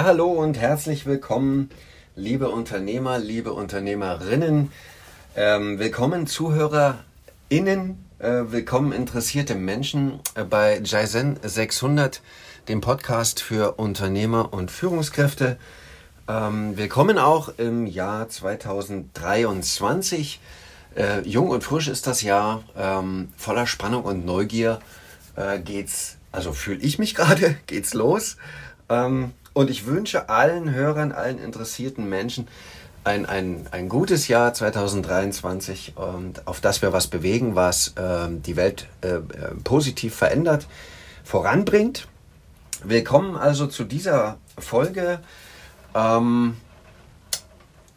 Ja, hallo und herzlich willkommen, liebe Unternehmer, liebe Unternehmerinnen. Ähm, willkommen ZuhörerInnen, äh, willkommen interessierte Menschen äh, bei Jaizen 600, dem Podcast für Unternehmer und Führungskräfte. Ähm, willkommen auch im Jahr 2023. Äh, jung und frisch ist das Jahr, ähm, voller Spannung und Neugier äh, geht's, also fühle ich mich gerade, geht's los. Ähm, und ich wünsche allen Hörern, allen interessierten Menschen ein, ein, ein gutes Jahr 2023 und auf das wir was bewegen, was ähm, die Welt äh, äh, positiv verändert, voranbringt. Willkommen also zu dieser Folge ähm,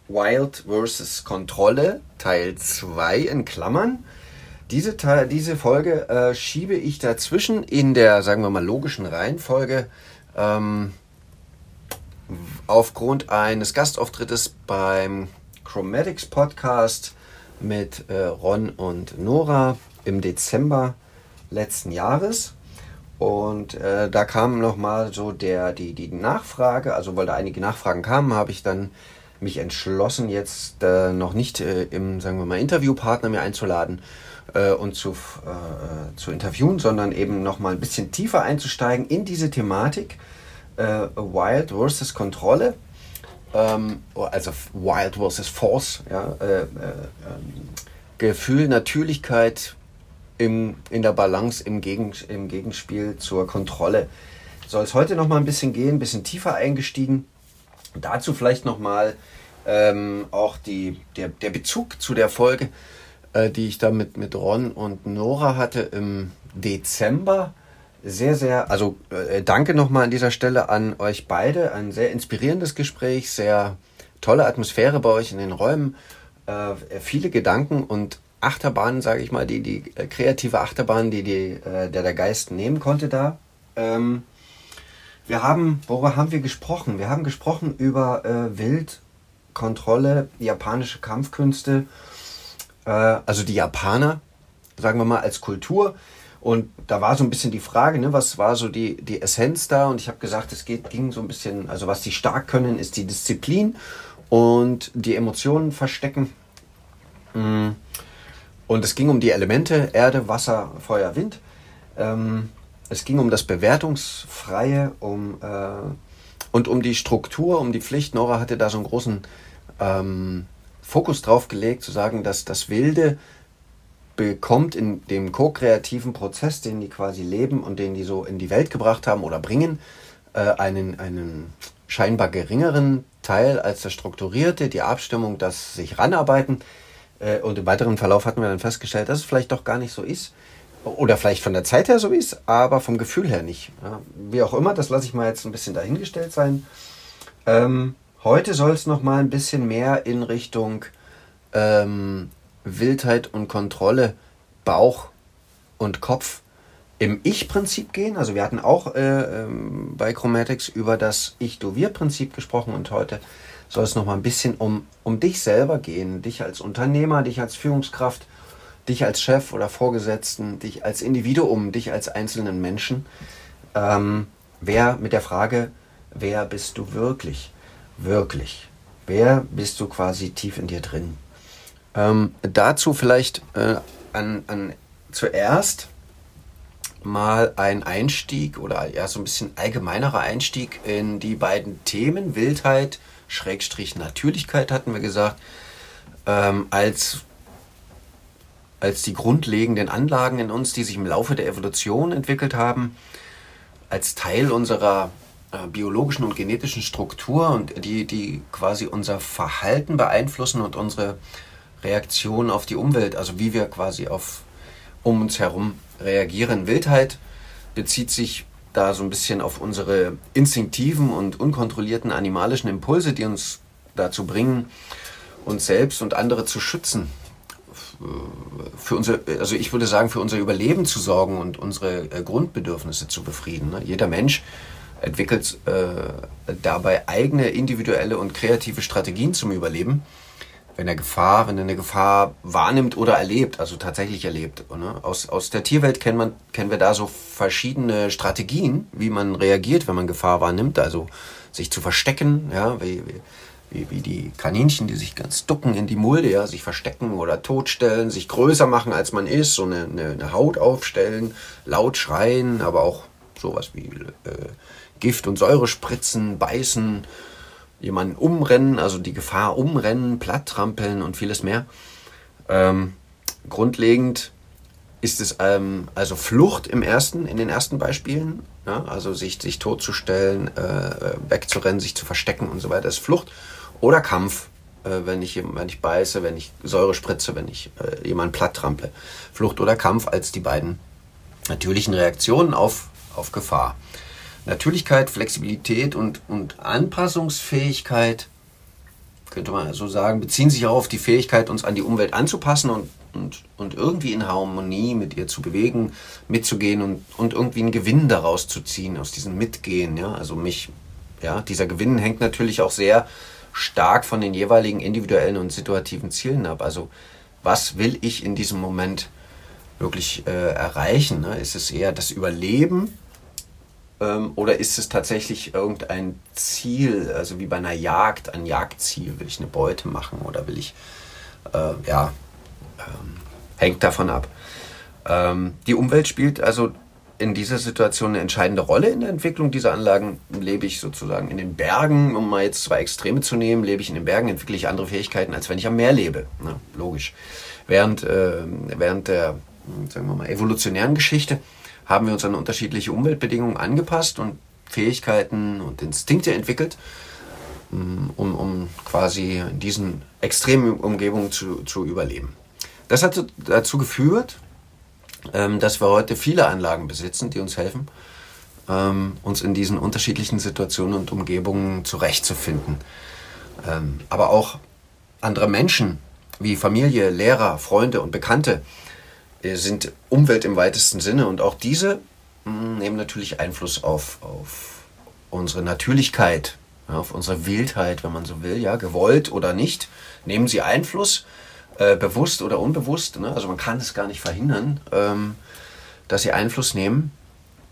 Wild versus Kontrolle Teil 2 in Klammern. Diese, Teil, diese Folge äh, schiebe ich dazwischen in der, sagen wir mal, logischen Reihenfolge. Ähm, aufgrund eines Gastauftrittes beim Chromatics Podcast mit äh, Ron und Nora im Dezember letzten Jahres. Und äh, da kam nochmal so der, die, die Nachfrage, also weil da einige Nachfragen kamen, habe ich dann mich entschlossen, jetzt äh, noch nicht äh, im, sagen wir mal, Interviewpartner mir einzuladen äh, und zu, äh, zu interviewen, sondern eben nochmal ein bisschen tiefer einzusteigen in diese Thematik äh, Wild versus Kontrolle, ähm, also Wild versus Force, ja, äh, äh, ähm, Gefühl, Natürlichkeit im, in der Balance im, Gegen, im Gegenspiel zur Kontrolle. Soll es heute noch mal ein bisschen gehen, ein bisschen tiefer eingestiegen. Dazu vielleicht noch mal ähm, auch die, der, der Bezug zu der Folge, äh, die ich da mit, mit Ron und Nora hatte im Dezember sehr, sehr, also äh, danke nochmal an dieser Stelle an euch beide. Ein sehr inspirierendes Gespräch, sehr tolle Atmosphäre bei euch in den Räumen, äh, viele Gedanken und Achterbahnen, sage ich mal, die, die äh, kreative Achterbahn, die, die äh, der, der Geist nehmen konnte da. Ähm, wir haben, worüber haben wir gesprochen? Wir haben gesprochen über äh, Wildkontrolle, japanische Kampfkünste, äh, also die Japaner, sagen wir mal, als Kultur und da war so ein bisschen die Frage, ne, was war so die, die Essenz da? Und ich habe gesagt, es geht, ging so ein bisschen, also was die stark können, ist die Disziplin und die Emotionen verstecken. Mm. Und es ging um die Elemente Erde, Wasser, Feuer, Wind. Ähm, es ging um das Bewertungsfreie um, äh, und um die Struktur, um die Pflicht. Nora hatte da so einen großen ähm, Fokus drauf gelegt, zu sagen, dass das Wilde bekommt in dem ko-kreativen Prozess, den die quasi leben und den die so in die Welt gebracht haben oder bringen, äh, einen, einen scheinbar geringeren Teil als das Strukturierte, die Abstimmung, das sich ranarbeiten. Äh, und im weiteren Verlauf hatten wir dann festgestellt, dass es vielleicht doch gar nicht so ist. Oder vielleicht von der Zeit her so ist, aber vom Gefühl her nicht. Ja, wie auch immer, das lasse ich mal jetzt ein bisschen dahingestellt sein. Ähm, heute soll es noch mal ein bisschen mehr in Richtung ähm, Wildheit und Kontrolle, Bauch und Kopf im Ich-Prinzip gehen. Also wir hatten auch äh, ähm, bei Chromatics über das Ich-Du-Wir-Prinzip gesprochen und heute soll es noch mal ein bisschen um, um dich selber gehen, dich als Unternehmer, dich als Führungskraft, dich als Chef oder Vorgesetzten, dich als Individuum, dich als einzelnen Menschen. Ähm, wer mit der Frage, wer bist du wirklich? Wirklich. Wer bist du quasi tief in dir drin? Ähm, dazu vielleicht äh, an, an zuerst mal ein Einstieg oder ja so ein bisschen allgemeinerer Einstieg in die beiden Themen. Wildheit, Schrägstrich Natürlichkeit hatten wir gesagt, ähm, als, als die grundlegenden Anlagen in uns, die sich im Laufe der Evolution entwickelt haben, als Teil unserer äh, biologischen und genetischen Struktur und die, die quasi unser Verhalten beeinflussen und unsere Reaktion auf die Umwelt, also wie wir quasi auf um uns herum reagieren. Wildheit bezieht sich da so ein bisschen auf unsere instinktiven und unkontrollierten animalischen Impulse, die uns dazu bringen, uns selbst und andere zu schützen. Für unser, also ich würde sagen, für unser Überleben zu sorgen und unsere äh, Grundbedürfnisse zu befrieden. Ne? Jeder Mensch entwickelt äh, dabei eigene individuelle und kreative Strategien zum Überleben wenn er Gefahr, wenn er eine Gefahr wahrnimmt oder erlebt, also tatsächlich erlebt. Ne? Aus, aus der Tierwelt kennen, man, kennen wir da so verschiedene Strategien, wie man reagiert, wenn man Gefahr wahrnimmt. Also sich zu verstecken, ja, wie, wie, wie die Kaninchen, die sich ganz ducken in die Mulde, ja, sich verstecken oder totstellen, sich größer machen, als man ist, so eine, eine, eine Haut aufstellen, laut schreien, aber auch sowas wie äh, Gift und Säure spritzen, beißen, jemanden umrennen, also die Gefahr umrennen, platt trampeln und vieles mehr. Ähm, grundlegend ist es ähm, also Flucht im ersten, in den ersten Beispielen, ja, also sich, sich totzustellen, äh, wegzurennen, sich zu verstecken und so weiter, ist Flucht. Oder Kampf, äh, wenn, ich, wenn ich beiße, wenn ich Säure spritze, wenn ich äh, jemanden platt trample. Flucht oder Kampf als die beiden natürlichen Reaktionen auf, auf Gefahr. Natürlichkeit, Flexibilität und, und Anpassungsfähigkeit, könnte man so sagen, beziehen sich auch auf die Fähigkeit, uns an die Umwelt anzupassen und, und, und irgendwie in Harmonie mit ihr zu bewegen, mitzugehen und, und irgendwie einen Gewinn daraus zu ziehen, aus diesem Mitgehen. Ja? Also mich, ja, dieser Gewinn hängt natürlich auch sehr stark von den jeweiligen individuellen und situativen Zielen ab. Also was will ich in diesem Moment wirklich äh, erreichen? Ne? Ist es eher das Überleben oder ist es tatsächlich irgendein Ziel, also wie bei einer Jagd, ein Jagdziel? Will ich eine Beute machen oder will ich, äh, ja, ähm, hängt davon ab. Ähm, die Umwelt spielt also in dieser Situation eine entscheidende Rolle in der Entwicklung dieser Anlagen. Lebe ich sozusagen in den Bergen, um mal jetzt zwei Extreme zu nehmen, lebe ich in den Bergen, entwickle ich andere Fähigkeiten, als wenn ich am Meer lebe. Na, logisch. Während, äh, während der, sagen wir mal, evolutionären Geschichte haben wir uns an unterschiedliche Umweltbedingungen angepasst und Fähigkeiten und Instinkte entwickelt, mm, um, um quasi in diesen extremen Umgebungen zu, zu überleben. Das hat dazu geführt, ähm, dass wir heute viele Anlagen besitzen, die uns helfen, ähm, uns in diesen unterschiedlichen Situationen und Umgebungen zurechtzufinden. Ähm, aber auch andere Menschen wie Familie, Lehrer, Freunde und Bekannte sind Umwelt im weitesten Sinne und auch diese hm, nehmen natürlich Einfluss auf, auf unsere Natürlichkeit, auf unsere Wildheit, wenn man so will, ja, gewollt oder nicht, nehmen sie Einfluss, äh, bewusst oder unbewusst, ne? also man kann es gar nicht verhindern, ähm, dass sie Einfluss nehmen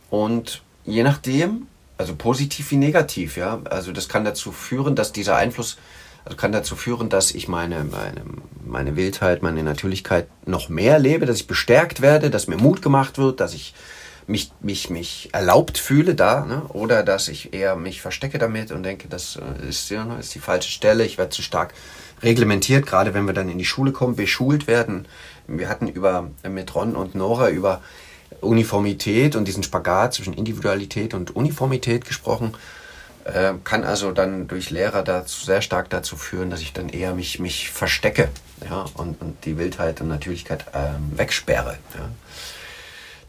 und je nachdem, also positiv wie negativ, ja, also das kann dazu führen, dass dieser Einfluss also kann dazu führen, dass ich meine, meine, meine Wildheit, meine Natürlichkeit noch mehr lebe, dass ich bestärkt werde, dass mir Mut gemacht wird, dass ich mich, mich, mich erlaubt fühle da, ne? oder dass ich eher mich verstecke damit und denke, das äh, ist, ja, ne, ist die falsche Stelle, ich werde zu stark reglementiert, gerade wenn wir dann in die Schule kommen, beschult werden. Wir hatten über, mit Ron und Nora über Uniformität und diesen Spagat zwischen Individualität und Uniformität gesprochen. Äh, kann also dann durch Lehrer dazu, sehr stark dazu führen, dass ich dann eher mich, mich verstecke ja, und, und die Wildheit und Natürlichkeit ähm, wegsperre. Ja.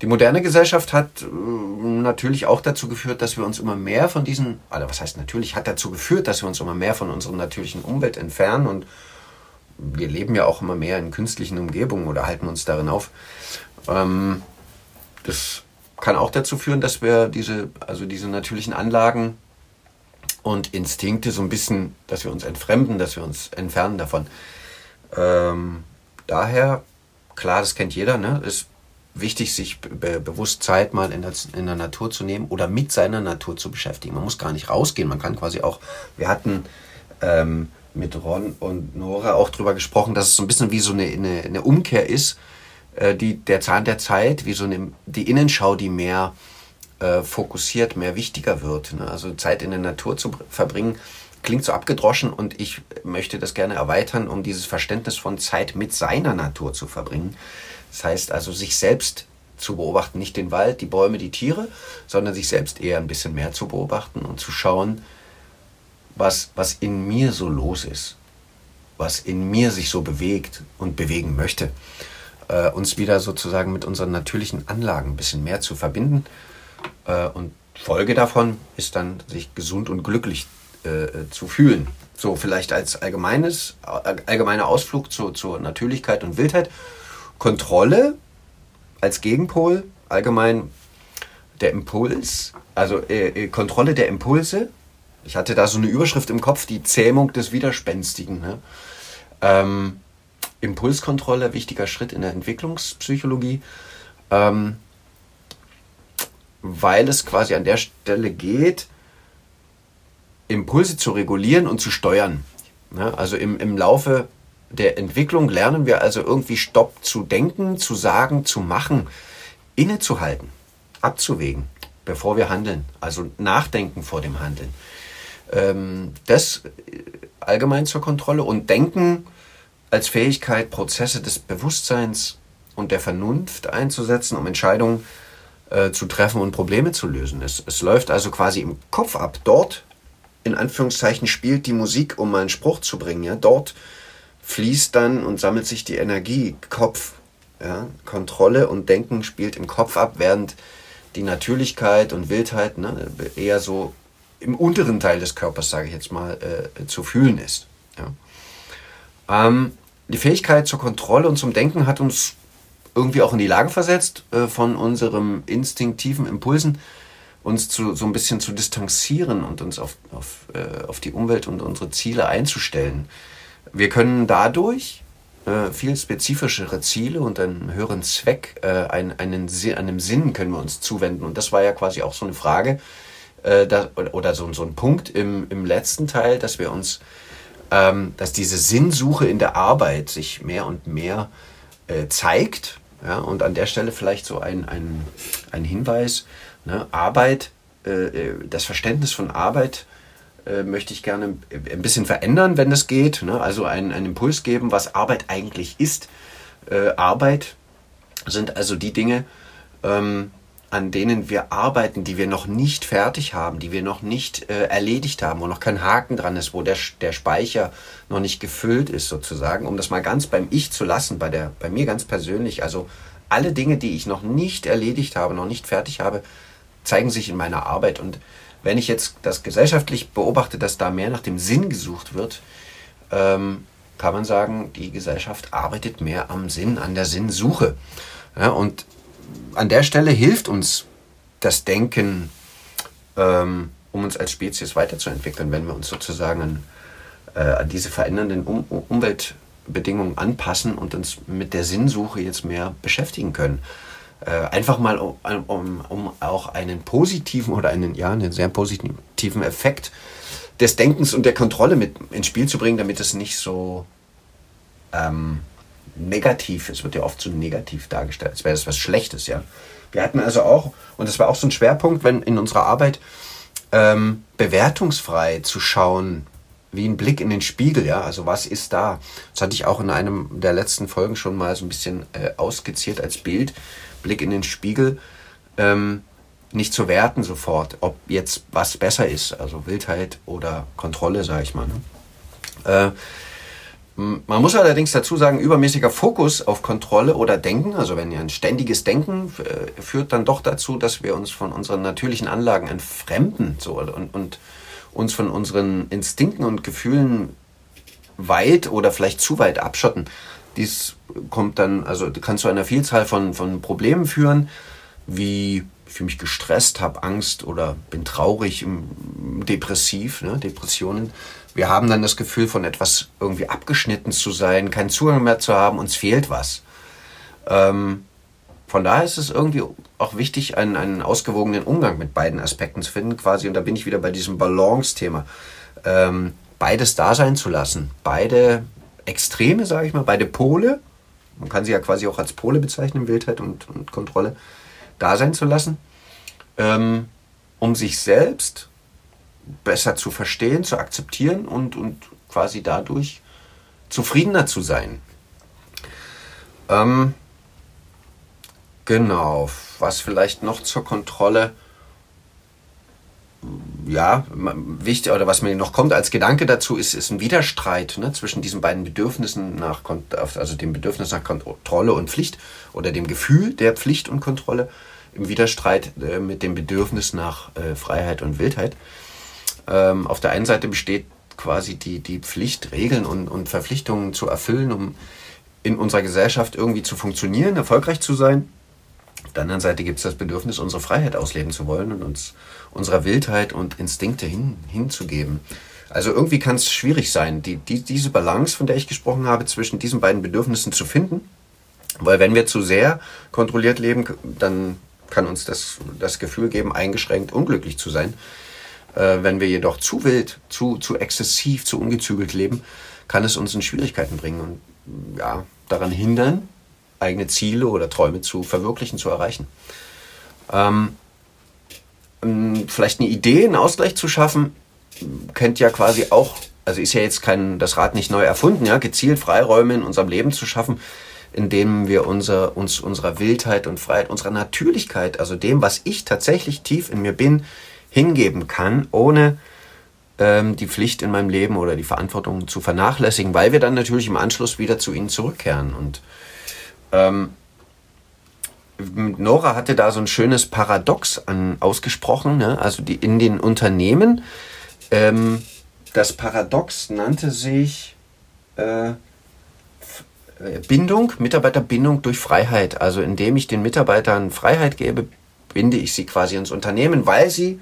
Die moderne Gesellschaft hat äh, natürlich auch dazu geführt, dass wir uns immer mehr von diesen, also was heißt natürlich, hat dazu geführt, dass wir uns immer mehr von unserer natürlichen Umwelt entfernen und wir leben ja auch immer mehr in künstlichen Umgebungen oder halten uns darin auf. Ähm, das kann auch dazu führen, dass wir diese, also diese natürlichen Anlagen und Instinkte so ein bisschen, dass wir uns entfremden, dass wir uns entfernen davon. Ähm, daher, klar, das kennt jeder, ne? ist wichtig, sich be bewusst Zeit mal in der, in der Natur zu nehmen oder mit seiner Natur zu beschäftigen. Man muss gar nicht rausgehen, man kann quasi auch, wir hatten ähm, mit Ron und Nora auch drüber gesprochen, dass es so ein bisschen wie so eine, eine, eine Umkehr ist, äh, die, der Zahn der Zeit, wie so eine, die Innenschau, die mehr äh, fokussiert mehr wichtiger wird. Ne? Also Zeit in der Natur zu verbringen, klingt so abgedroschen und ich möchte das gerne erweitern, um dieses Verständnis von Zeit mit seiner Natur zu verbringen. Das heißt also, sich selbst zu beobachten, nicht den Wald, die Bäume, die Tiere, sondern sich selbst eher ein bisschen mehr zu beobachten und zu schauen, was, was in mir so los ist, was in mir sich so bewegt und bewegen möchte. Äh, uns wieder sozusagen mit unseren natürlichen Anlagen ein bisschen mehr zu verbinden äh, und Folge davon ist dann, sich gesund und glücklich äh, zu fühlen. So, vielleicht als allgemeines, allgemeiner Ausflug zu, zur Natürlichkeit und Wildheit. Kontrolle als Gegenpol, allgemein der Impuls, also äh, äh, Kontrolle der Impulse. Ich hatte da so eine Überschrift im Kopf, die Zähmung des Widerspenstigen. Ne? Ähm, Impulskontrolle, wichtiger Schritt in der Entwicklungspsychologie, ähm, weil es quasi an der Stelle geht, Impulse zu regulieren und zu steuern. Ja, also im, im Laufe der Entwicklung lernen wir also irgendwie Stopp zu denken, zu sagen, zu machen, innezuhalten, abzuwägen, bevor wir handeln. Also nachdenken vor dem Handeln. Ähm, das allgemein zur Kontrolle und denken als Fähigkeit, Prozesse des Bewusstseins und der Vernunft einzusetzen, um Entscheidungen äh, zu treffen und Probleme zu lösen. Es, es läuft also quasi im Kopf ab. Dort, in Anführungszeichen, spielt die Musik, um mal einen Spruch zu bringen. Ja? Dort fließt dann und sammelt sich die Energie. Kopf, ja? Kontrolle und Denken spielt im Kopf ab, während die Natürlichkeit und Wildheit ne, eher so im unteren Teil des Körpers, sage ich jetzt mal, äh, zu fühlen ist. Ja? Ähm, die Fähigkeit zur Kontrolle und zum Denken hat uns irgendwie auch in die Lage versetzt, äh, von unserem instinktiven Impulsen uns zu, so ein bisschen zu distanzieren und uns auf, auf, äh, auf die Umwelt und unsere Ziele einzustellen. Wir können dadurch äh, viel spezifischere Ziele und einen höheren Zweck, äh, einen, einen, einem Sinn können wir uns zuwenden. Und das war ja quasi auch so eine Frage äh, da, oder so, so ein Punkt im, im letzten Teil, dass wir uns, ähm, dass diese Sinnsuche in der Arbeit sich mehr und mehr äh, zeigt. Ja, und an der Stelle vielleicht so ein, ein, ein Hinweis, ne, Arbeit, äh, äh das Verständnis von Arbeit äh, möchte ich gerne ein bisschen verändern, wenn es geht. Ne? Also einen, einen Impuls geben, was Arbeit eigentlich ist. Äh, Arbeit sind also die Dinge, ähm, an denen wir arbeiten, die wir noch nicht fertig haben, die wir noch nicht äh, erledigt haben, wo noch kein Haken dran ist, wo der, der Speicher noch nicht gefüllt ist sozusagen, um das mal ganz beim Ich zu lassen, bei, der, bei mir ganz persönlich. Also alle Dinge, die ich noch nicht erledigt habe, noch nicht fertig habe, zeigen sich in meiner Arbeit. Und wenn ich jetzt das gesellschaftlich beobachte, dass da mehr nach dem Sinn gesucht wird, ähm, kann man sagen, die Gesellschaft arbeitet mehr am Sinn, an der Sinnsuche. Ja, und an der Stelle hilft uns das Denken, ähm, um uns als Spezies weiterzuentwickeln, wenn wir uns sozusagen an, äh, an diese verändernden um Umwelt Bedingungen anpassen und uns mit der Sinnsuche jetzt mehr beschäftigen können. Äh, einfach mal, um, um, um, auch einen positiven oder einen, ja, einen sehr positiven Effekt des Denkens und der Kontrolle mit ins Spiel zu bringen, damit es nicht so ähm, negativ, es wird ja oft so negativ dargestellt, als wäre das was Schlechtes, ja. Wir hatten also auch, und das war auch so ein Schwerpunkt, wenn in unserer Arbeit, ähm, bewertungsfrei zu schauen, wie ein Blick in den Spiegel, ja, also was ist da? Das hatte ich auch in einem der letzten Folgen schon mal so ein bisschen äh, ausskizziert als Bild. Blick in den Spiegel, ähm, nicht zu werten sofort, ob jetzt was besser ist, also Wildheit oder Kontrolle, sage ich mal. Ne? Äh, man muss allerdings dazu sagen, übermäßiger Fokus auf Kontrolle oder Denken, also wenn ihr ein ständiges Denken äh, führt dann doch dazu, dass wir uns von unseren natürlichen Anlagen entfremden so, und, und uns von unseren Instinkten und Gefühlen weit oder vielleicht zu weit abschotten. Dies kommt dann, also kann zu einer Vielzahl von, von Problemen führen, wie fühle mich gestresst, habe Angst oder bin traurig, depressiv, ne, Depressionen. Wir haben dann das Gefühl von etwas irgendwie abgeschnitten zu sein, keinen Zugang mehr zu haben, uns fehlt was. Ähm, von daher ist es irgendwie auch wichtig, einen, einen ausgewogenen Umgang mit beiden Aspekten zu finden, quasi. Und da bin ich wieder bei diesem Balance-Thema. Ähm, beides da sein zu lassen. Beide Extreme, sage ich mal, beide Pole. Man kann sie ja quasi auch als Pole bezeichnen, Wildheit und, und Kontrolle. Da sein zu lassen, ähm, um sich selbst besser zu verstehen, zu akzeptieren und, und quasi dadurch zufriedener zu sein. Ähm, Genau, was vielleicht noch zur Kontrolle, ja, wichtig, oder was mir noch kommt als Gedanke dazu, ist, ist ein Widerstreit ne, zwischen diesen beiden Bedürfnissen nach, also dem Bedürfnis nach Kontrolle und Pflicht oder dem Gefühl der Pflicht und Kontrolle im Widerstreit äh, mit dem Bedürfnis nach äh, Freiheit und Wildheit. Ähm, auf der einen Seite besteht quasi die, die Pflicht, Regeln und, und Verpflichtungen zu erfüllen, um in unserer Gesellschaft irgendwie zu funktionieren, erfolgreich zu sein. Auf der anderen Seite gibt es das Bedürfnis, unsere Freiheit ausleben zu wollen und uns unserer Wildheit und Instinkte hin, hinzugeben. Also irgendwie kann es schwierig sein, die, die, diese Balance, von der ich gesprochen habe, zwischen diesen beiden Bedürfnissen zu finden. Weil wenn wir zu sehr kontrolliert leben, dann kann uns das, das Gefühl geben, eingeschränkt unglücklich zu sein. Äh, wenn wir jedoch zu wild, zu, zu exzessiv, zu ungezügelt leben, kann es uns in Schwierigkeiten bringen und ja, daran hindern, eigene Ziele oder Träume zu verwirklichen, zu erreichen. Ähm, vielleicht eine Idee, einen Ausgleich zu schaffen, kennt ja quasi auch, also ist ja jetzt kein, das Rad nicht neu erfunden, ja, gezielt Freiräume in unserem Leben zu schaffen, indem wir unser, uns unserer Wildheit und Freiheit, unserer Natürlichkeit, also dem, was ich tatsächlich tief in mir bin, hingeben kann, ohne ähm, die Pflicht in meinem Leben oder die Verantwortung zu vernachlässigen, weil wir dann natürlich im Anschluss wieder zu ihnen zurückkehren. Und ähm, Nora hatte da so ein schönes Paradox an, ausgesprochen, ne? also die in den Unternehmen. Ähm, das Paradox nannte sich äh, Bindung, Mitarbeiterbindung durch Freiheit. Also indem ich den Mitarbeitern Freiheit gebe, binde ich sie quasi ins Unternehmen, weil sie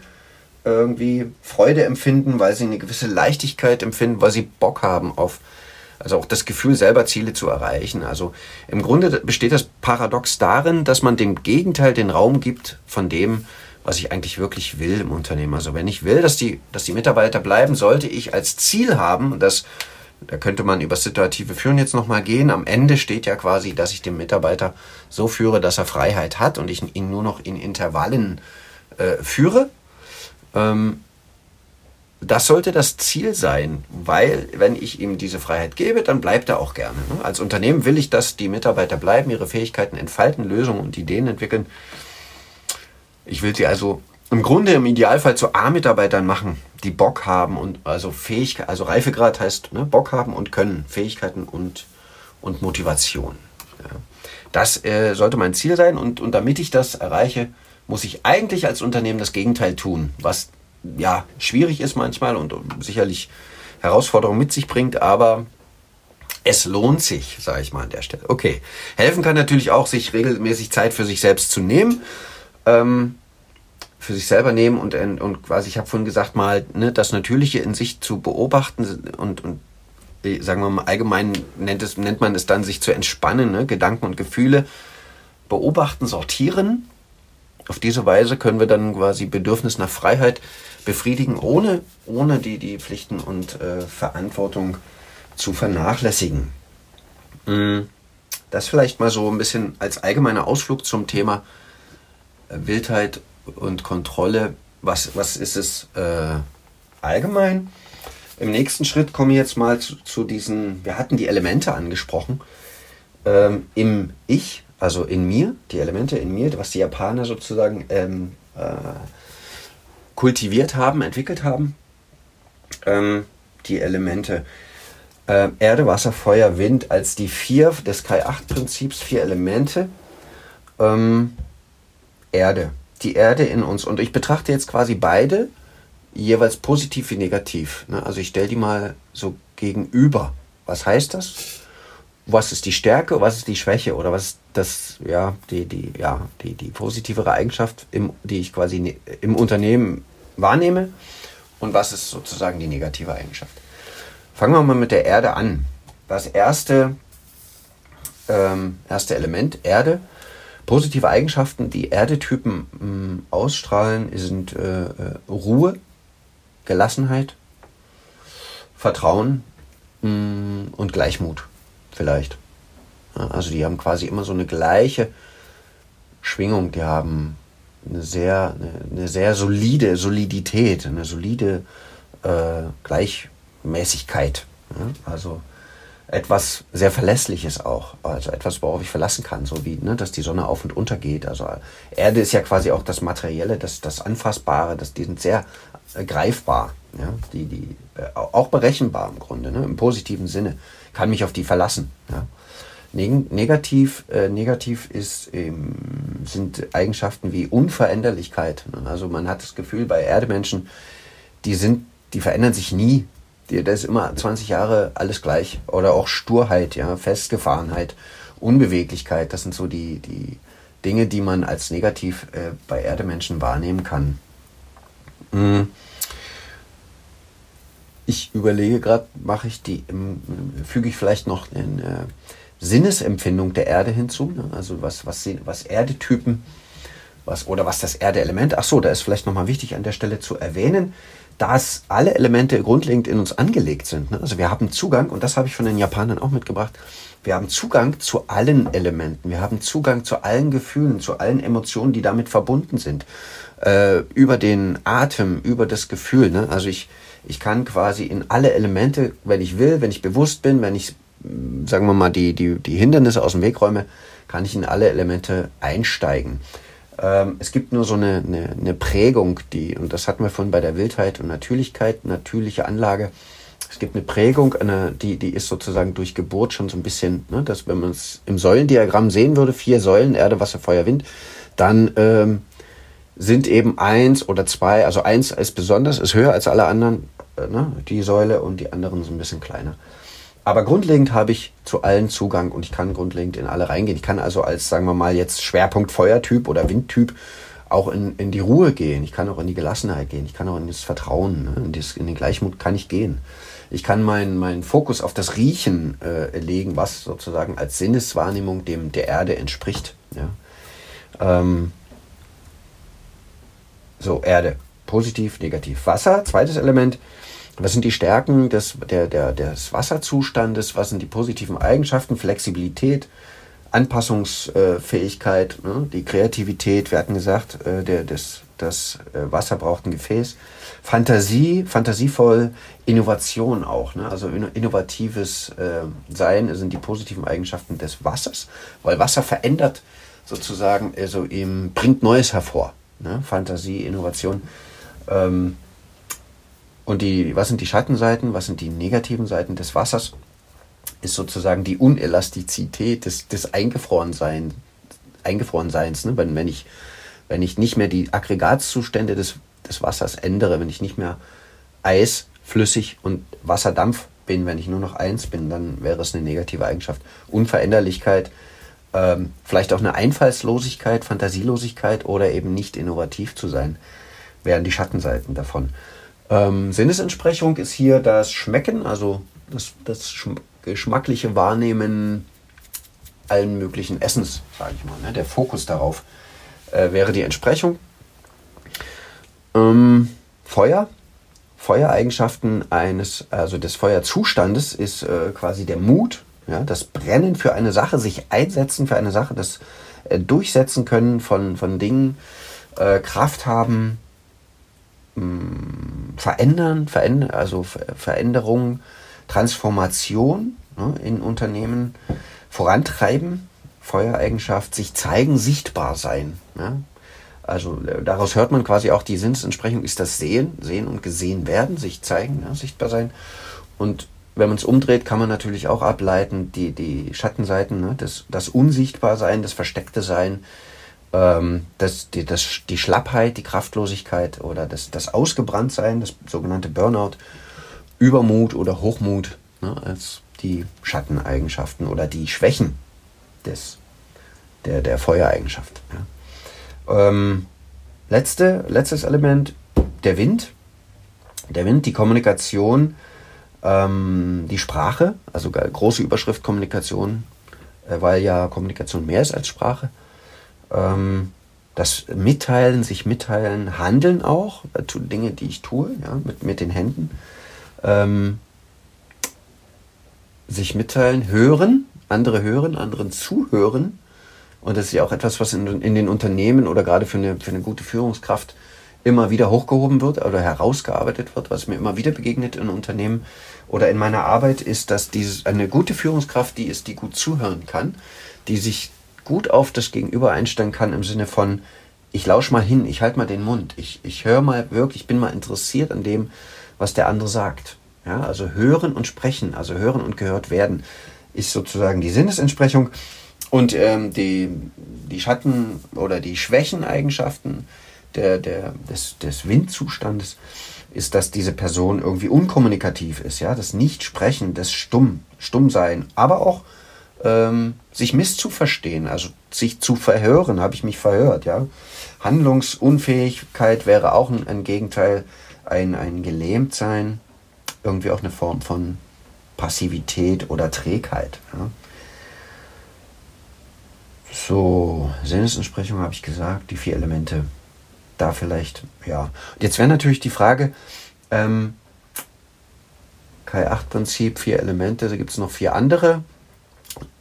irgendwie Freude empfinden, weil sie eine gewisse Leichtigkeit empfinden, weil sie Bock haben auf, also auch das Gefühl, selber Ziele zu erreichen. Also im Grunde besteht das Paradox darin, dass man dem Gegenteil den Raum gibt von dem, was ich eigentlich wirklich will im Unternehmen. Also wenn ich will, dass die, dass die Mitarbeiter bleiben, sollte ich als Ziel haben, dass da könnte man über situative Führen jetzt nochmal gehen. Am Ende steht ja quasi, dass ich den Mitarbeiter so führe, dass er Freiheit hat und ich ihn nur noch in Intervallen äh, führe. Ähm, das sollte das Ziel sein, weil wenn ich ihm diese Freiheit gebe, dann bleibt er auch gerne. Ne? Als Unternehmen will ich, dass die Mitarbeiter bleiben, ihre Fähigkeiten entfalten, Lösungen und Ideen entwickeln. Ich will sie also im Grunde im Idealfall zu A-Mitarbeitern machen, die Bock haben und also Fähigkeit, also Reifegrad heißt ne, Bock haben und können, Fähigkeiten und, und Motivation. Ja. Das äh, sollte mein Ziel sein und, und damit ich das erreiche, muss ich eigentlich als Unternehmen das Gegenteil tun, was ja schwierig ist manchmal und sicherlich Herausforderungen mit sich bringt, aber es lohnt sich, sage ich mal an der Stelle. Okay, helfen kann natürlich auch, sich regelmäßig Zeit für sich selbst zu nehmen. Ähm, für sich selber nehmen und, und quasi, ich habe vorhin gesagt, mal ne, das Natürliche in sich zu beobachten und, und äh, sagen wir mal allgemein nennt, es, nennt man es dann, sich zu entspannen, ne, Gedanken und Gefühle beobachten, sortieren. Auf diese Weise können wir dann quasi Bedürfnis nach Freiheit befriedigen, ohne, ohne die, die Pflichten und äh, Verantwortung zu vernachlässigen. Mm, das vielleicht mal so ein bisschen als allgemeiner Ausflug zum Thema äh, Wildheit und Kontrolle, was, was ist es äh, allgemein? Im nächsten Schritt komme ich jetzt mal zu, zu diesen, wir hatten die Elemente angesprochen, ähm, im Ich, also in mir, die Elemente in mir, was die Japaner sozusagen ähm, äh, kultiviert haben, entwickelt haben. Ähm, die Elemente äh, Erde, Wasser, Feuer, Wind als die vier des Kai-8-Prinzips, vier Elemente. Ähm, Erde die Erde in uns. Und ich betrachte jetzt quasi beide jeweils positiv wie negativ. Ne? Also ich stelle die mal so gegenüber. Was heißt das? Was ist die Stärke, was ist die Schwäche oder was ist das, ja, die, die, ja, die, die positivere Eigenschaft, im, die ich quasi ne, im Unternehmen wahrnehme und was ist sozusagen die negative Eigenschaft. Fangen wir mal mit der Erde an. Das erste, ähm, erste Element, Erde, Positive Eigenschaften, die Erdetypen mh, mm, ausstrahlen, sind äh, äh, Ruhe, Gelassenheit, Vertrauen mh, mm, und Gleichmut vielleicht. Also die haben quasi immer so eine gleiche Schwingung, die haben eine sehr, eine, sehr solide Solidität, eine solide äh, Gleichmäßigkeit. Ja? Also etwas sehr Verlässliches auch, also etwas, worauf ich verlassen kann, so wie, ne, dass die Sonne auf und unter geht. Also Erde ist ja quasi auch das Materielle, das, das Anfassbare, das, die sind sehr äh, greifbar, ja, die, die, äh, auch berechenbar im Grunde, ne, im positiven Sinne, kann mich auf die verlassen. Ja. Neg negativ, äh, negativ ist, ähm, sind Eigenschaften wie Unveränderlichkeit. Also man hat das Gefühl bei Erdemenschen, die sind, die verändern sich nie da ist immer 20 Jahre alles gleich. Oder auch Sturheit, ja, Festgefahrenheit, Unbeweglichkeit. Das sind so die, die Dinge, die man als negativ äh, bei Erdemenschen wahrnehmen kann. Mhm. ich überlege gerade, mache ich die, füge ich vielleicht noch eine äh, Sinnesempfindung der Erde hinzu, ne? also was, was, was Erdetypen, was, oder was das Erdeelement, ach so, da ist vielleicht nochmal wichtig an der Stelle zu erwähnen, dass alle Elemente grundlegend in uns angelegt sind. Ne? Also wir haben Zugang, und das habe ich von den Japanern auch mitgebracht, wir haben Zugang zu allen Elementen, wir haben Zugang zu allen Gefühlen, zu allen Emotionen, die damit verbunden sind. Äh, über den Atem, über das Gefühl. Ne? Also ich, ich kann quasi in alle Elemente, wenn ich will, wenn ich bewusst bin, wenn ich, sagen wir mal, die, die, die Hindernisse aus dem Weg räume, kann ich in alle Elemente einsteigen. Ähm, es gibt nur so eine, eine, eine Prägung, die, und das hatten wir vorhin bei der Wildheit und Natürlichkeit, natürliche Anlage. Es gibt eine Prägung, eine, die, die ist sozusagen durch Geburt schon so ein bisschen, ne, dass wenn man es im Säulendiagramm sehen würde, vier Säulen, Erde, Wasser, Feuer, Wind, dann ähm, sind eben eins oder zwei, also eins ist besonders, ist höher als alle anderen, äh, ne, die Säule und die anderen sind ein bisschen kleiner. Aber grundlegend habe ich zu allen Zugang und ich kann grundlegend in alle reingehen. Ich kann also als, sagen wir mal, jetzt Schwerpunkt Feuertyp oder Windtyp auch in, in die Ruhe gehen. Ich kann auch in die Gelassenheit gehen. Ich kann auch in das Vertrauen, ne? in, das, in den Gleichmut kann ich gehen. Ich kann meinen mein Fokus auf das Riechen äh, legen, was sozusagen als Sinneswahrnehmung dem der Erde entspricht. Ja? Ähm, so, Erde. Positiv, negativ. Wasser, zweites Element was sind die Stärken des, der, der, des Wasserzustandes? Was sind die positiven Eigenschaften? Flexibilität, Anpassungsfähigkeit, ne? die Kreativität. Wir hatten gesagt, äh, der, des, das äh, Wasser braucht ein Gefäß. Fantasie, fantasievoll, Innovation auch. Ne? Also innovatives äh, Sein sind die positiven Eigenschaften des Wassers, weil Wasser verändert sozusagen, also ihm bringt Neues hervor. Ne? Fantasie, Innovation. Ähm, und die, was sind die Schattenseiten, was sind die negativen Seiten des Wassers? Ist sozusagen die Unelastizität des, des Eingefrorenseins. Eingefrorenseins ne? wenn, wenn, ich, wenn ich nicht mehr die Aggregatzustände des, des Wassers ändere, wenn ich nicht mehr Eis, flüssig und Wasserdampf bin, wenn ich nur noch eins bin, dann wäre es eine negative Eigenschaft. Unveränderlichkeit, ähm, vielleicht auch eine Einfallslosigkeit, Fantasielosigkeit oder eben nicht innovativ zu sein, wären die Schattenseiten davon. Ähm, Sinnesentsprechung ist hier das Schmecken, also das, das geschmackliche Wahrnehmen allen möglichen Essens, sage ich mal. Ne? Der Fokus darauf äh, wäre die Entsprechung. Ähm, Feuer. Feuereigenschaften eines, also des Feuerzustandes ist äh, quasi der Mut, ja, das Brennen für eine Sache, sich einsetzen für eine Sache, das äh, Durchsetzen können von, von Dingen, äh, Kraft haben, Mm, verändern, verändern also Veränderung, Transformation ne, in Unternehmen vorantreiben, Feuereigenschaft, sich zeigen, sichtbar sein. Ne? Also äh, daraus hört man quasi auch die Sinnesentsprechung ist das Sehen, Sehen und gesehen werden, sich zeigen, ne, sichtbar sein. Und wenn man es umdreht, kann man natürlich auch ableiten, die, die Schattenseiten, ne, das, das Unsichtbarsein, das versteckte Sein, ähm, das, die, das, die Schlappheit, die Kraftlosigkeit oder das, das Ausgebranntsein, das sogenannte Burnout, Übermut oder Hochmut ne, als die Schatteneigenschaften oder die Schwächen des, der, der Feuereigenschaft. Ja. Ähm, letzte, letztes Element, der Wind. Der Wind, die Kommunikation, ähm, die Sprache, also große Überschrift Kommunikation, äh, weil ja Kommunikation mehr ist als Sprache ähm, das Mitteilen, sich mitteilen, Handeln auch, äh, Dinge, die ich tue, ja, mit, mit den Händen. Ähm, sich mitteilen, hören, andere hören, anderen zuhören. Und das ist ja auch etwas, was in, in den Unternehmen oder gerade für eine, für eine gute Führungskraft immer wieder hochgehoben wird oder herausgearbeitet wird, was mir immer wieder begegnet in Unternehmen oder in meiner Arbeit, ist, dass dieses, eine gute Führungskraft die ist, die gut zuhören kann, die sich gut auf das Gegenüber einstellen kann im Sinne von, ich lausche mal hin, ich halte mal den Mund, ich, ich höre mal wirklich, ich bin mal interessiert an dem, was der andere sagt. Ja, also hören und sprechen, also hören und gehört werden, ist sozusagen die Sinnesentsprechung. Und ähm, die, die Schatten- oder die Schwächeneigenschaften der, der, des, des Windzustandes ist, dass diese Person irgendwie unkommunikativ ist, ja, das Nicht-Sprechen, das Stumm, Stummsein, aber auch ähm, sich misszuverstehen, also sich zu verhören, habe ich mich verhört, ja. Handlungsunfähigkeit wäre auch ein, ein Gegenteil, ein, ein Gelähmtsein, irgendwie auch eine Form von Passivität oder Trägheit. Ja. So, Sinnesentsprechung habe ich gesagt, die vier Elemente. Da vielleicht, ja. Jetzt wäre natürlich die Frage, ähm, K8-Prinzip, vier Elemente, da gibt es noch vier andere.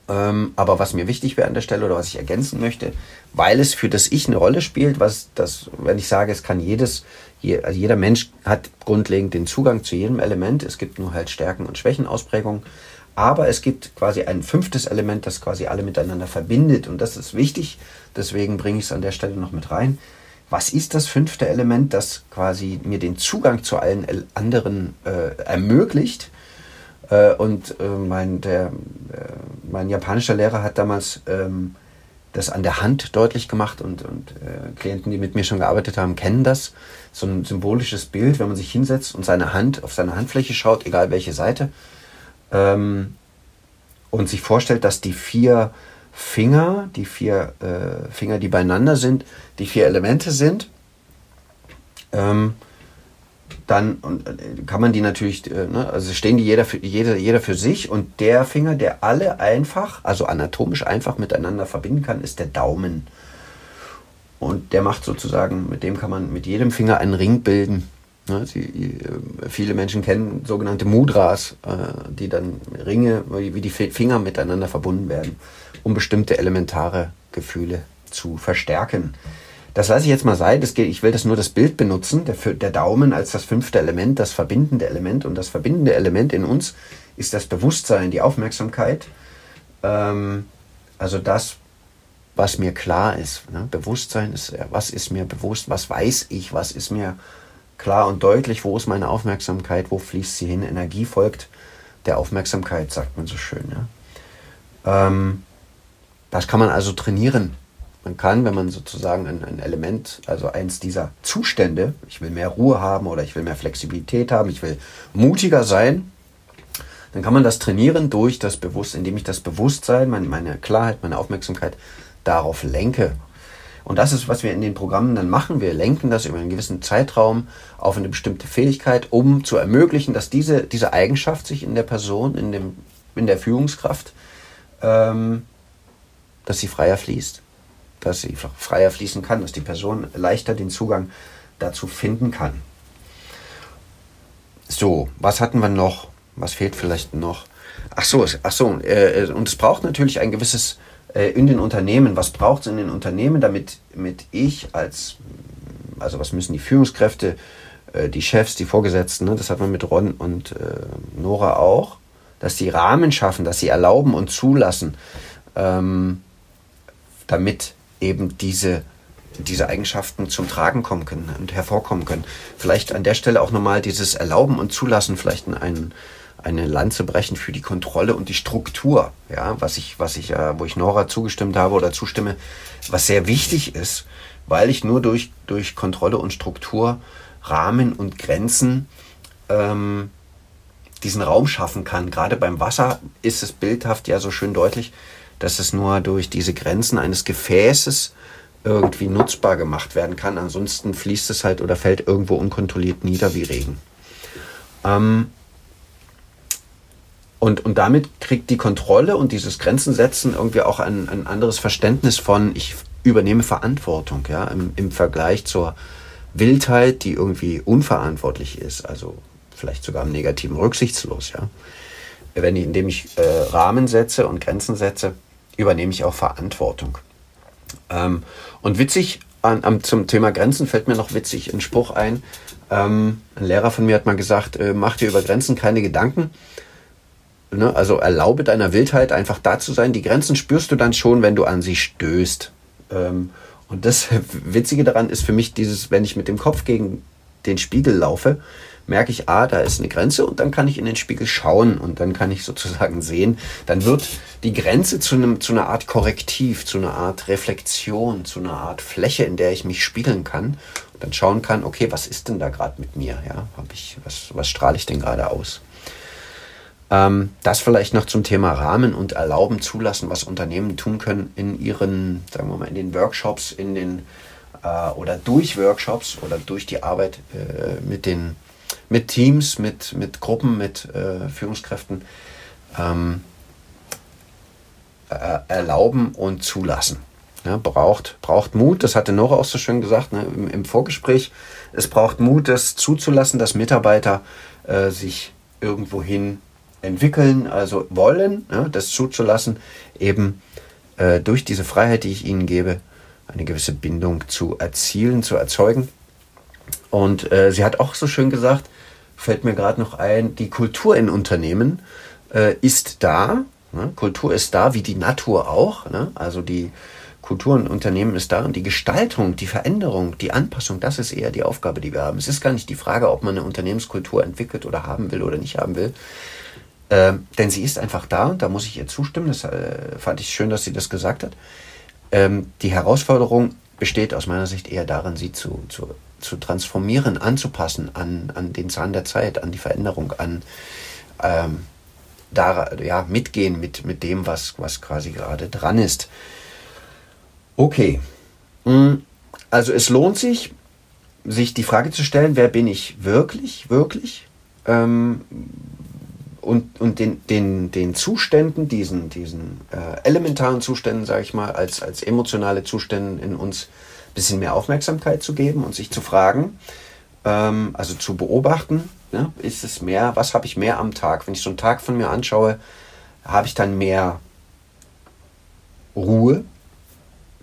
Ähm, aber was mir wichtig wäre an der Stelle oder was ich ergänzen möchte, weil es für das Ich eine Rolle spielt, was das, wenn ich sage, es kann jedes, je, also jeder Mensch hat grundlegend den Zugang zu jedem Element. Es gibt nur halt Stärken und Schwächenausprägungen. Aber es gibt quasi ein fünftes Element, das quasi alle miteinander verbindet. Und das ist wichtig. Deswegen bringe ich es an der Stelle noch mit rein. Was ist das fünfte Element, das quasi mir den Zugang zu allen anderen äh, ermöglicht? Äh, und äh, mein, der, äh, mein japanischer Lehrer hat damals ähm, das an der Hand deutlich gemacht und, und äh, Klienten, die mit mir schon gearbeitet haben, kennen das. So ein symbolisches Bild, wenn man sich hinsetzt und seine Hand auf seine Handfläche schaut, egal welche Seite, ähm, und sich vorstellt, dass die vier Finger, die vier äh, Finger, die beieinander sind, die vier Elemente sind, ähm, dann und, äh, kann man die natürlich, äh, ne, also stehen die jeder für, jeder, jeder für sich und der Finger, der alle einfach, also anatomisch einfach miteinander verbinden kann, ist der Daumen. Und der macht sozusagen, mit dem kann man mit jedem Finger einen Ring bilden. Ne, sie, äh, viele Menschen kennen sogenannte Mudras, äh, die dann Ringe, wie die Finger miteinander verbunden werden, um bestimmte elementare Gefühle zu verstärken. Das lasse ich jetzt mal sein. Geht, ich will das nur das Bild benutzen. Der, der Daumen als das fünfte Element, das verbindende Element. Und das verbindende Element in uns ist das Bewusstsein, die Aufmerksamkeit. Ähm, also das, was mir klar ist. Ne? Bewusstsein ist, was ist mir bewusst, was weiß ich, was ist mir klar und deutlich, wo ist meine Aufmerksamkeit, wo fließt sie hin. Energie folgt der Aufmerksamkeit, sagt man so schön. Ja? Ähm, das kann man also trainieren. Man kann, wenn man sozusagen ein, ein, Element, also eins dieser Zustände, ich will mehr Ruhe haben oder ich will mehr Flexibilität haben, ich will mutiger sein, dann kann man das trainieren durch das Bewusstsein, indem ich das Bewusstsein, meine, meine Klarheit, meine Aufmerksamkeit darauf lenke. Und das ist, was wir in den Programmen dann machen. Wir lenken das über einen gewissen Zeitraum auf eine bestimmte Fähigkeit, um zu ermöglichen, dass diese, diese Eigenschaft sich in der Person, in, dem, in der Führungskraft, ähm, dass sie freier fließt. Dass sie freier fließen kann, dass die Person leichter den Zugang dazu finden kann. So, was hatten wir noch? Was fehlt vielleicht noch? Ach so, ach so, äh, und es braucht natürlich ein gewisses äh, in den Unternehmen, was braucht es in den Unternehmen, damit mit ich als, also was müssen die Führungskräfte, äh, die Chefs, die Vorgesetzten, ne, das hat man mit Ron und äh, Nora auch, dass sie Rahmen schaffen, dass sie erlauben und zulassen, ähm, damit eben diese diese Eigenschaften zum Tragen kommen können und hervorkommen können. Vielleicht an der Stelle auch nochmal dieses Erlauben und Zulassen, vielleicht einen, eine Lanze brechen für die Kontrolle und die Struktur, ja, was ich, was ich, äh, wo ich Nora zugestimmt habe oder zustimme, was sehr wichtig ist, weil ich nur durch, durch Kontrolle und Struktur Rahmen und Grenzen ähm, diesen Raum schaffen kann. Gerade beim Wasser ist es bildhaft ja so schön deutlich, dass es nur durch diese Grenzen eines Gefäßes irgendwie nutzbar gemacht werden kann. Ansonsten fließt es halt oder fällt irgendwo unkontrolliert nieder wie Regen. Ähm, und, und damit kriegt die Kontrolle und dieses Grenzen setzen irgendwie auch ein, ein anderes Verständnis von, ich übernehme Verantwortung, ja, im, im Vergleich zur Wildheit, die irgendwie unverantwortlich ist, also vielleicht sogar im Negativen rücksichtslos, ja. Wenn ich, indem ich äh, Rahmen setze und Grenzen setze, übernehme ich auch Verantwortung. Ähm, und witzig, an, an, zum Thema Grenzen fällt mir noch witzig ein Spruch ein. Ähm, ein Lehrer von mir hat mal gesagt, äh, mach dir über Grenzen keine Gedanken. Ne? Also erlaube deiner Wildheit einfach da zu sein. Die Grenzen spürst du dann schon, wenn du an sie stößt. Ähm, und das Witzige daran ist für mich dieses, wenn ich mit dem Kopf gegen den Spiegel laufe, merke ich, ah, da ist eine Grenze und dann kann ich in den Spiegel schauen und dann kann ich sozusagen sehen, dann wird die Grenze zu, einem, zu einer Art Korrektiv, zu einer Art Reflexion, zu einer Art Fläche, in der ich mich spiegeln kann und dann schauen kann, okay, was ist denn da gerade mit mir? Ja, hab ich, was, was strahle ich denn gerade aus? Ähm, das vielleicht noch zum Thema Rahmen und Erlauben, zulassen, was Unternehmen tun können in ihren, sagen wir mal, in den Workshops, in den äh, oder durch Workshops oder durch die Arbeit äh, mit den mit Teams, mit, mit Gruppen, mit äh, Führungskräften ähm, äh, erlauben und zulassen. Ja, braucht, braucht Mut, das hatte Nora auch so schön gesagt ne, im, im, Vorgespräch. Es braucht Mut, das zuzulassen, dass Mitarbeiter äh, sich irgendwohin entwickeln, also wollen, ja, das zuzulassen, eben äh, durch diese Freiheit, die ich ihnen gebe, eine gewisse Bindung zu erzielen, zu erzeugen. Und äh, sie hat auch so schön gesagt, fällt mir gerade noch ein, die Kultur in Unternehmen äh, ist da. Ne? Kultur ist da, wie die Natur auch. Ne? Also die Kultur in Unternehmen ist da und die Gestaltung, die Veränderung, die Anpassung, das ist eher die Aufgabe, die wir haben. Es ist gar nicht die Frage, ob man eine Unternehmenskultur entwickelt oder haben will oder nicht haben will. Ähm, denn sie ist einfach da und da muss ich ihr zustimmen. Das äh, fand ich schön, dass sie das gesagt hat. Ähm, die Herausforderung besteht aus meiner Sicht eher darin, sie zu, zu, zu transformieren, anzupassen an, an den Zahn der Zeit, an die Veränderung, an ähm, da, ja, mitgehen mit, mit dem, was, was quasi gerade dran ist. Okay. Hm, also es lohnt sich, sich die Frage zu stellen, wer bin ich wirklich, wirklich? Ähm, und, und den, den, den Zuständen, diesen, diesen äh, elementaren Zuständen, sage ich mal, als, als emotionale Zustände in uns bisschen mehr Aufmerksamkeit zu geben und sich zu fragen, ähm, also zu beobachten, ne, ist es mehr, was habe ich mehr am Tag? Wenn ich so einen Tag von mir anschaue, habe ich dann mehr Ruhe,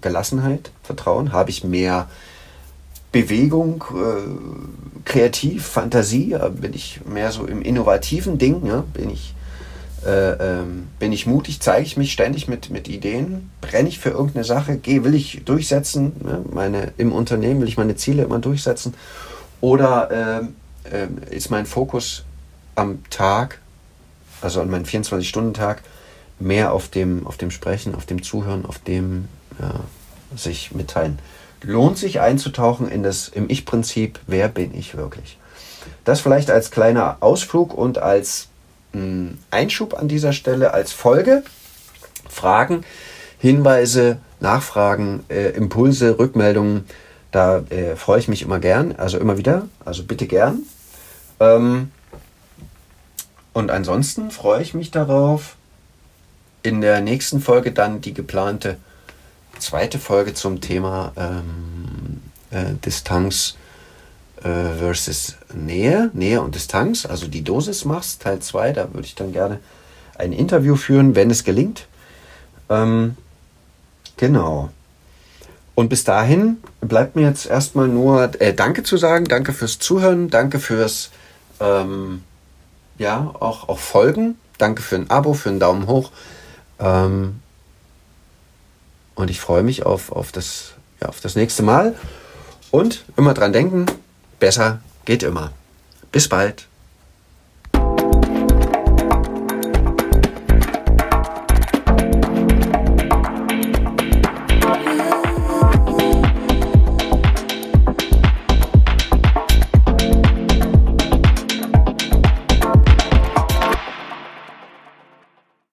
Gelassenheit, Vertrauen? Habe ich mehr Bewegung, äh, kreativ, Fantasie, bin ich mehr so im innovativen Ding, ja? bin, ich, äh, ähm, bin ich mutig, zeige ich mich ständig mit, mit Ideen, brenne ich für irgendeine Sache, gehe, will ich durchsetzen, ja? meine, im Unternehmen will ich meine Ziele immer durchsetzen oder äh, äh ist mein Fokus am Tag, also an meinem 24-Stunden-Tag, mehr auf dem, auf dem Sprechen, auf dem Zuhören, auf dem ja, sich mitteilen lohnt sich einzutauchen in das im Ich-Prinzip, wer bin ich wirklich. Das vielleicht als kleiner Ausflug und als Einschub an dieser Stelle, als Folge. Fragen, Hinweise, Nachfragen, äh, Impulse, Rückmeldungen, da äh, freue ich mich immer gern, also immer wieder, also bitte gern. Ähm, und ansonsten freue ich mich darauf, in der nächsten Folge dann die geplante zweite Folge zum Thema ähm, äh, Distanz äh, versus Nähe, Nähe und Distanz, also die Dosis machst, Teil 2, da würde ich dann gerne ein Interview führen, wenn es gelingt. Ähm, genau. Und bis dahin bleibt mir jetzt erstmal nur äh, Danke zu sagen, danke fürs Zuhören, danke fürs ähm, ja, auch, auch Folgen, danke für ein Abo, für einen Daumen hoch. Ähm, und ich freue mich auf, auf, das, ja, auf das nächste Mal. Und immer dran denken, besser geht immer. Bis bald.